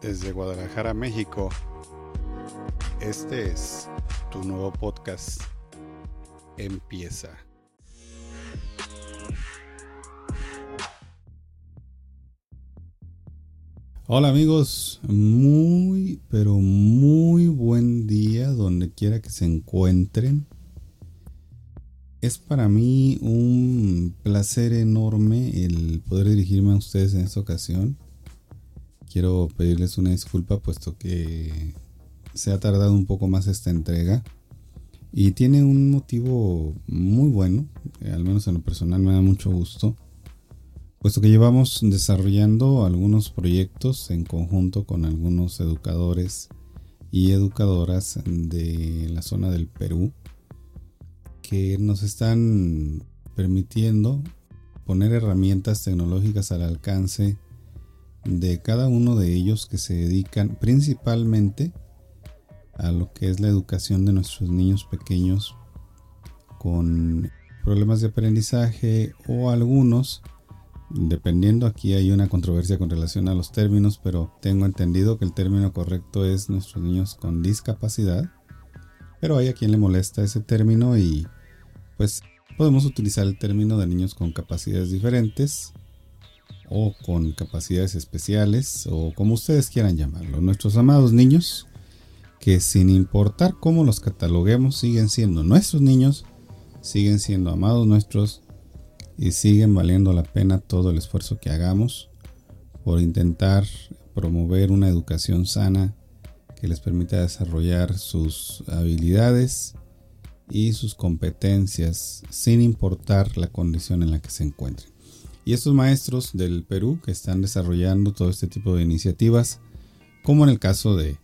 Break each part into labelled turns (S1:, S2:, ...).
S1: Desde Guadalajara, México, este es tu nuevo podcast. Empieza. Hola amigos, muy pero muy buen día donde quiera que se encuentren. Es para mí un placer enorme el poder dirigirme a ustedes en esta ocasión quiero pedirles una disculpa puesto que se ha tardado un poco más esta entrega. Y tiene un motivo muy bueno, al menos en lo personal me da mucho gusto, puesto que llevamos desarrollando algunos proyectos en conjunto con algunos educadores y educadoras de la zona del Perú que nos están permitiendo poner herramientas tecnológicas al alcance de cada uno de ellos que se dedican principalmente a lo que es la educación de nuestros niños pequeños con problemas de aprendizaje o algunos, dependiendo aquí hay una controversia con relación a los términos, pero tengo entendido que el término correcto es nuestros niños con discapacidad, pero hay a quien le molesta ese término y pues podemos utilizar el término de niños con capacidades diferentes o con capacidades especiales o como ustedes quieran llamarlo. Nuestros amados niños que sin importar cómo los cataloguemos siguen siendo nuestros niños, siguen siendo amados nuestros y siguen valiendo la pena todo el esfuerzo que hagamos por intentar promover una educación sana que les permita desarrollar sus habilidades y sus competencias sin importar la condición en la que se encuentren. Y estos maestros del Perú que están desarrollando todo este tipo de iniciativas, como en el caso de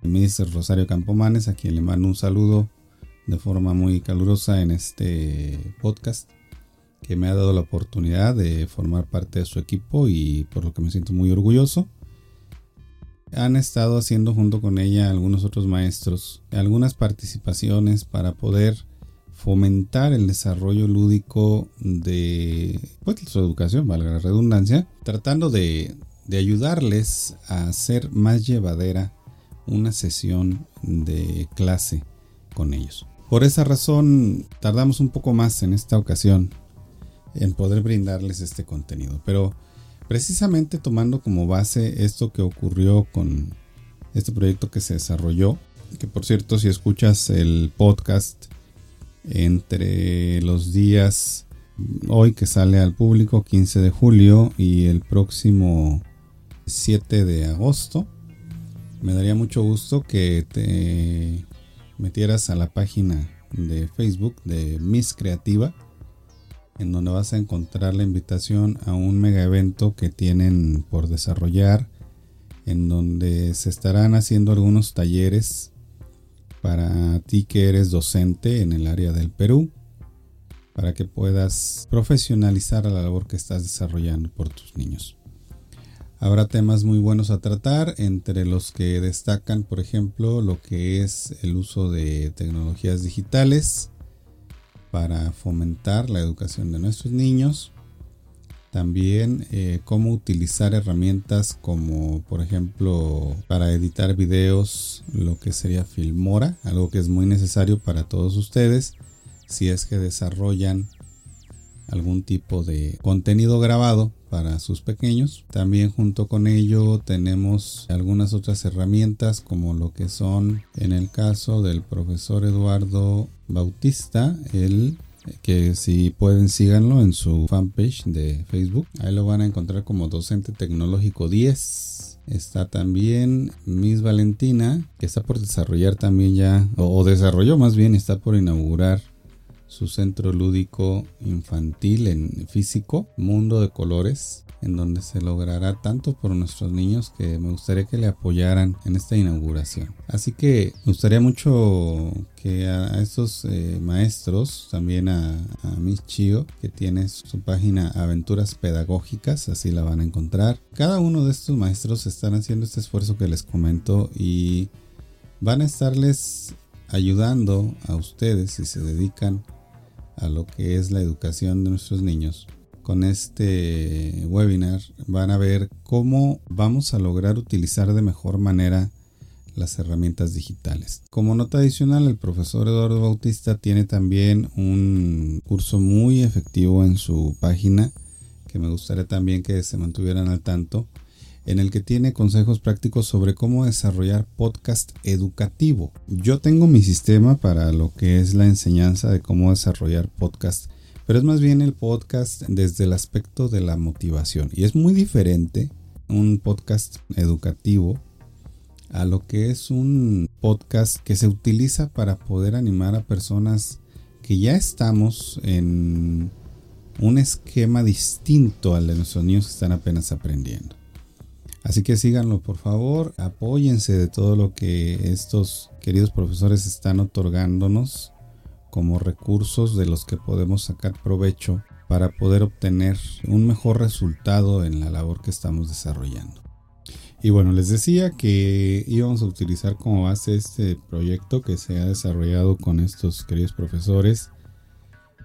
S1: Mr. Rosario Campomanes, a quien le mando un saludo de forma muy calurosa en este podcast, que me ha dado la oportunidad de formar parte de su equipo y por lo que me siento muy orgulloso. Han estado haciendo junto con ella algunos otros maestros algunas participaciones para poder fomentar el desarrollo lúdico de pues, su educación, valga la redundancia, tratando de, de ayudarles a hacer más llevadera una sesión de clase con ellos. Por esa razón tardamos un poco más en esta ocasión en poder brindarles este contenido, pero precisamente tomando como base esto que ocurrió con este proyecto que se desarrolló, que por cierto si escuchas el podcast entre los días hoy que sale al público 15 de julio y el próximo 7 de agosto. Me daría mucho gusto que te metieras a la página de Facebook de Miss Creativa, en donde vas a encontrar la invitación a un mega evento que tienen por desarrollar, en donde se estarán haciendo algunos talleres para ti que eres docente en el área del Perú, para que puedas profesionalizar la labor que estás desarrollando por tus niños. Habrá temas muy buenos a tratar, entre los que destacan, por ejemplo, lo que es el uso de tecnologías digitales para fomentar la educación de nuestros niños, también eh, cómo utilizar herramientas como por ejemplo para editar videos lo que sería Filmora, algo que es muy necesario para todos ustedes si es que desarrollan algún tipo de contenido grabado para sus pequeños. También junto con ello tenemos algunas otras herramientas como lo que son en el caso del profesor Eduardo Bautista, el que si pueden síganlo en su fanpage de Facebook. Ahí lo van a encontrar como docente tecnológico 10. Está también Miss Valentina, que está por desarrollar también ya, o, desarrolló más bien, está por inaugurar su centro lúdico infantil en físico, Mundo de Colores, en donde se logrará tanto por nuestros niños que me gustaría que le apoyaran en esta inauguración. Así que me gustaría mucho que a, estos eh, maestros, también a, a Miss que tiene su página Aventuras Pedagógicas, así la van a encontrar. Cada uno de estos maestros están haciendo este esfuerzo que les comento y van a estarles ayudando a ustedes si se dedican a lo que es la educación de nuestros niños con este webinar van a ver cómo vamos a lograr utilizar de mejor manera las herramientas digitales. Como nota adicional, el profesor Eduardo Bautista tiene también un curso muy efectivo en su página que me gustaría también que se mantuvieran al tanto, en el que tiene consejos prácticos sobre cómo desarrollar podcast educativo. Yo tengo mi sistema para lo que es la enseñanza de cómo desarrollar podcast, pero es más bien el podcast desde el aspecto de la motivación. Y es muy diferente un podcast educativo a lo que es un podcast que se utiliza para poder animar a personas que ya estamos en un esquema distinto al de nuestros niños que están apenas aprendiendo. Así que síganlo por favor, apóyense de todo lo que estos queridos profesores están otorgándonos como recursos de los que podemos sacar provecho para poder obtener un mejor resultado en la labor que estamos desarrollando. Y bueno, les decía que íbamos a utilizar como base este proyecto que se ha desarrollado con estos queridos profesores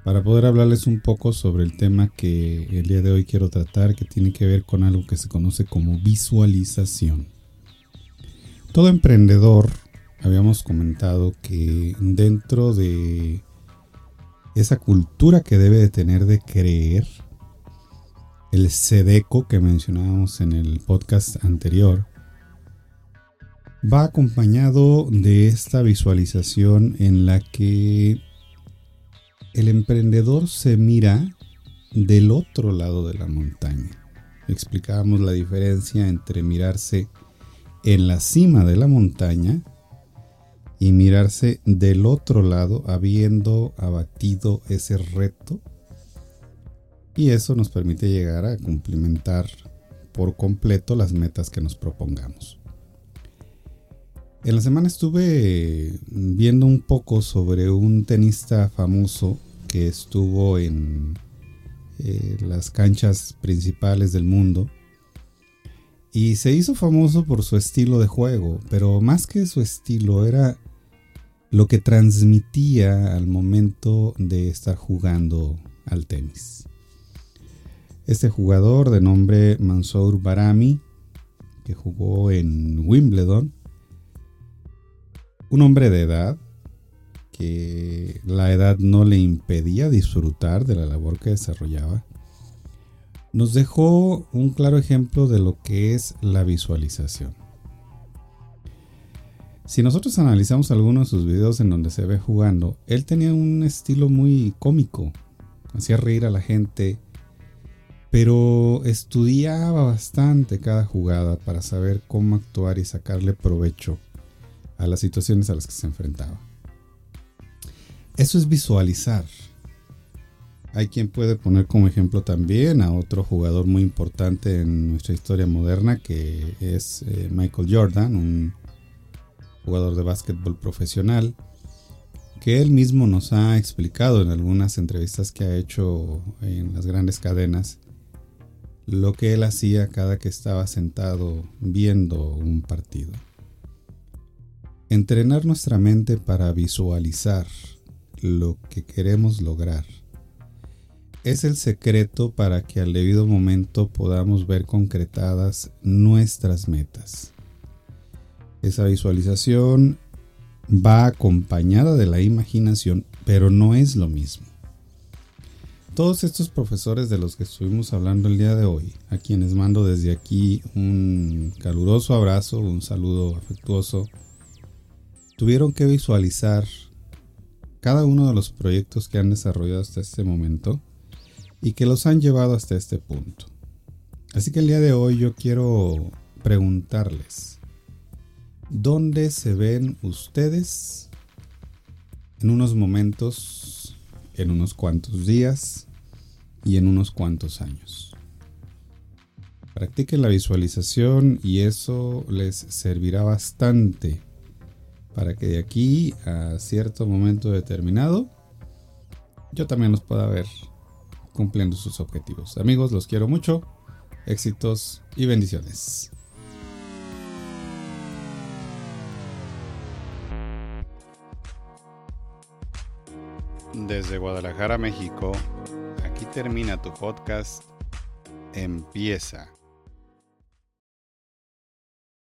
S1: para poder hablarles un poco sobre el tema que el día de hoy quiero tratar, que tiene que ver con algo que se conoce como visualización. Todo emprendedor, habíamos comentado que dentro de esa cultura que debe de tener de creer, el SEDECO que mencionábamos en el podcast anterior, va acompañado de esta visualización en la que el emprendedor se mira del otro lado de la montaña. Explicábamos la diferencia entre mirarse en la cima de la montaña y mirarse del otro lado habiendo abatido ese reto y eso nos permite llegar a cumplimentar por completo las metas que nos propongamos. En la semana estuve viendo un poco sobre un tenista famoso que estuvo en eh, las canchas principales del mundo y se hizo famoso por su estilo de juego, pero más que su estilo era lo que transmitía al momento de estar jugando al tenis. Este jugador de nombre Mansour Barami, que jugó en Wimbledon, un hombre de edad, que la edad no le impedía disfrutar de la labor que desarrollaba, nos dejó un claro ejemplo de lo que es la visualización. Si nosotros analizamos algunos de sus videos en donde se ve jugando, él tenía un estilo muy cómico, hacía reír a la gente, pero estudiaba bastante cada jugada para saber cómo actuar y sacarle provecho a las situaciones a las que se enfrentaba. Eso es visualizar. Hay quien puede poner como ejemplo también a otro jugador muy importante en nuestra historia moderna que es eh, Michael Jordan, un jugador de básquetbol profesional, que él mismo nos ha explicado en algunas entrevistas que ha hecho en las grandes cadenas lo que él hacía cada que estaba sentado viendo un partido. Entrenar nuestra mente para visualizar lo que queremos lograr es el secreto para que al debido momento podamos ver concretadas nuestras metas. Esa visualización va acompañada de la imaginación, pero no es lo mismo. Todos estos profesores de los que estuvimos hablando el día de hoy, a quienes mando desde aquí un caluroso abrazo, un saludo afectuoso, tuvieron que visualizar cada uno de los proyectos que han desarrollado hasta este momento y que los han llevado hasta este punto. Así que el día de hoy yo quiero preguntarles, ¿Dónde se ven ustedes en unos momentos, en unos cuantos días y en unos cuantos años? Practiquen la visualización y eso les servirá bastante para que de aquí a cierto momento determinado yo también los pueda ver cumpliendo sus objetivos. Amigos, los quiero mucho. Éxitos y bendiciones. Desde Guadalajara, México, aquí termina tu podcast, empieza